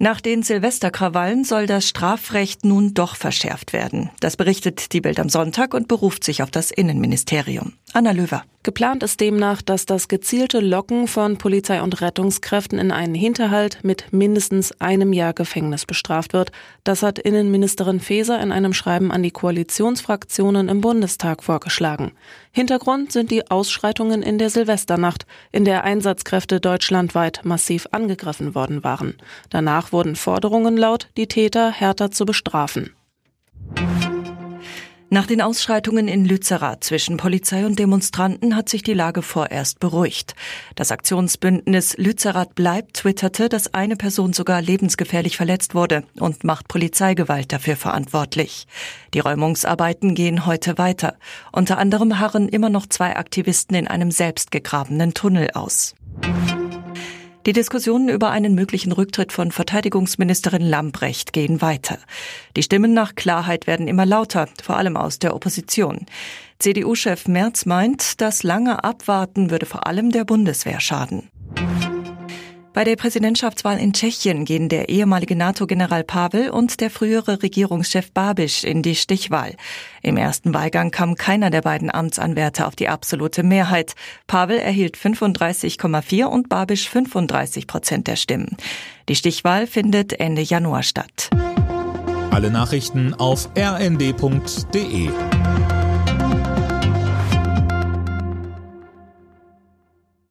Nach den Silvesterkrawallen soll das Strafrecht nun doch verschärft werden. Das berichtet die Bild am Sonntag und beruft sich auf das Innenministerium. Anna Löwer. Geplant ist demnach, dass das gezielte Locken von Polizei und Rettungskräften in einen Hinterhalt mit mindestens einem Jahr Gefängnis bestraft wird. Das hat Innenministerin Faeser in einem Schreiben an die Koalitionsfraktionen im Bundestag vorgeschlagen. Hintergrund sind die Ausschreitungen in der Silvesternacht, in der Einsatzkräfte deutschlandweit massiv angegriffen worden waren. Danach wurden Forderungen laut, die Täter härter zu bestrafen. Nach den Ausschreitungen in Lützerath zwischen Polizei und Demonstranten hat sich die Lage vorerst beruhigt. Das Aktionsbündnis Lützerath bleibt twitterte, dass eine Person sogar lebensgefährlich verletzt wurde und macht Polizeigewalt dafür verantwortlich. Die Räumungsarbeiten gehen heute weiter. Unter anderem harren immer noch zwei Aktivisten in einem selbstgegrabenen Tunnel aus. Die Diskussionen über einen möglichen Rücktritt von Verteidigungsministerin Lambrecht gehen weiter. Die Stimmen nach Klarheit werden immer lauter, vor allem aus der Opposition. CDU-Chef Merz meint, das lange Abwarten würde vor allem der Bundeswehr schaden. Bei der Präsidentschaftswahl in Tschechien gehen der ehemalige NATO-General Pavel und der frühere Regierungschef Babiš in die Stichwahl. Im ersten Wahlgang kam keiner der beiden Amtsanwärter auf die absolute Mehrheit. Pavel erhielt 35,4 und Babiš 35 Prozent der Stimmen. Die Stichwahl findet Ende Januar statt. Alle Nachrichten auf rnd.de